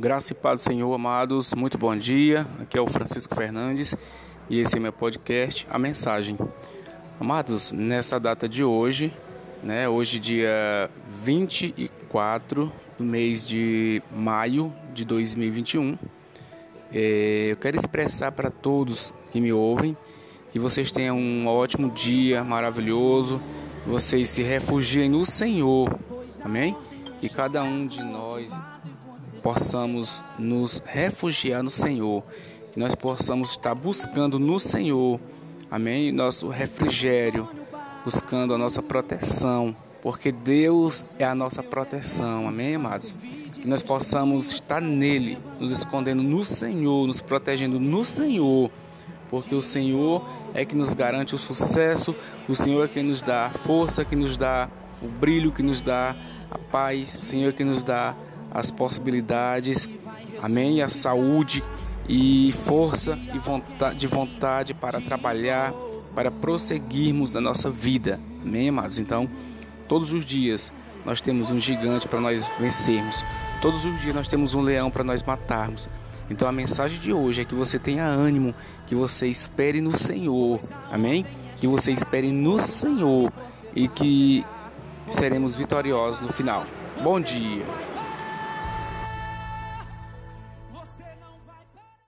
Graça e paz do Senhor, amados. Muito bom dia. Aqui é o Francisco Fernandes e esse é meu podcast, A Mensagem. Amados, nessa data de hoje, né, hoje dia 24 do mês de maio de 2021, é, eu quero expressar para todos que me ouvem que vocês tenham um ótimo dia maravilhoso, vocês se refugiem no Senhor, amém? Que cada um de nós possamos nos refugiar no Senhor, que nós possamos estar buscando no Senhor, amém? Nosso refrigério, buscando a nossa proteção, porque Deus é a nossa proteção, amém, amados? Que nós possamos estar nele, nos escondendo no Senhor, nos protegendo no Senhor, porque o Senhor é que nos garante o sucesso, o Senhor é que nos dá a força, que nos dá o brilho, que nos dá a paz, Senhor que nos dá as possibilidades, amém? A saúde e força e vontade, de vontade para trabalhar, para prosseguirmos na nossa vida, amém, amados? Então, todos os dias nós temos um gigante para nós vencermos, todos os dias nós temos um leão para nós matarmos. Então a mensagem de hoje é que você tenha ânimo, que você espere no Senhor, amém? Que você espere no Senhor e que seremos vitoriosos no final. Bom dia.